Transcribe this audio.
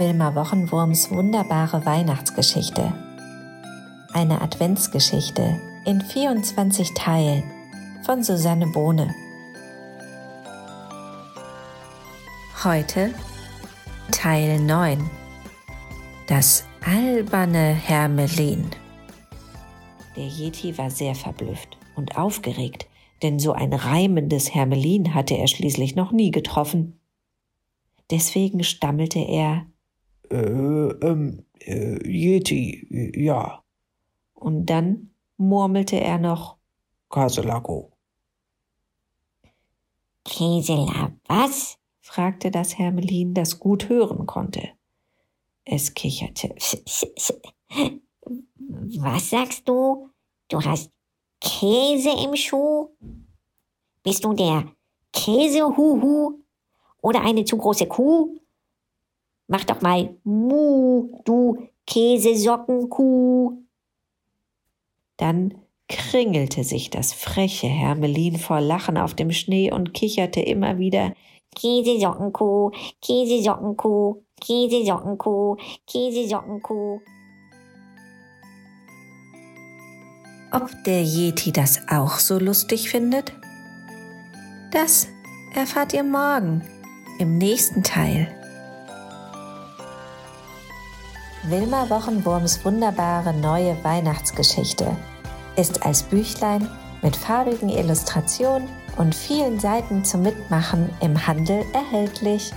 Wilma Wochenwurms wunderbare Weihnachtsgeschichte. Eine Adventsgeschichte in 24 Teilen von Susanne Bohne. Heute Teil 9. Das alberne Hermelin. Der Yeti war sehr verblüfft und aufgeregt, denn so ein reimendes Hermelin hatte er schließlich noch nie getroffen. Deswegen stammelte er Äh, ähm, äh, Yeti, ja, und dann murmelte er noch Kaselago. Kesela, was? fragte das Hermelin, das gut hören konnte. Es kicherte. Was sagst du? Du hast Käse im Schuh? Bist du der Käsehuhu? Oder eine zu große Kuh? Mach doch mal Mu, du Käsesockenkuh. Dann kringelte sich das freche Hermelin vor Lachen auf dem Schnee und kicherte immer wieder Käsesockenkuh, Käsesockenkuh, Käsesockenkuh, Käsesockenkuh. Ob der Yeti das auch so lustig findet? Das erfahrt ihr morgen im nächsten Teil. Wilma Wochenwurms wunderbare neue Weihnachtsgeschichte ist als Büchlein mit farbigen Illustrationen und vielen Seiten zum Mitmachen im Handel erhältlich.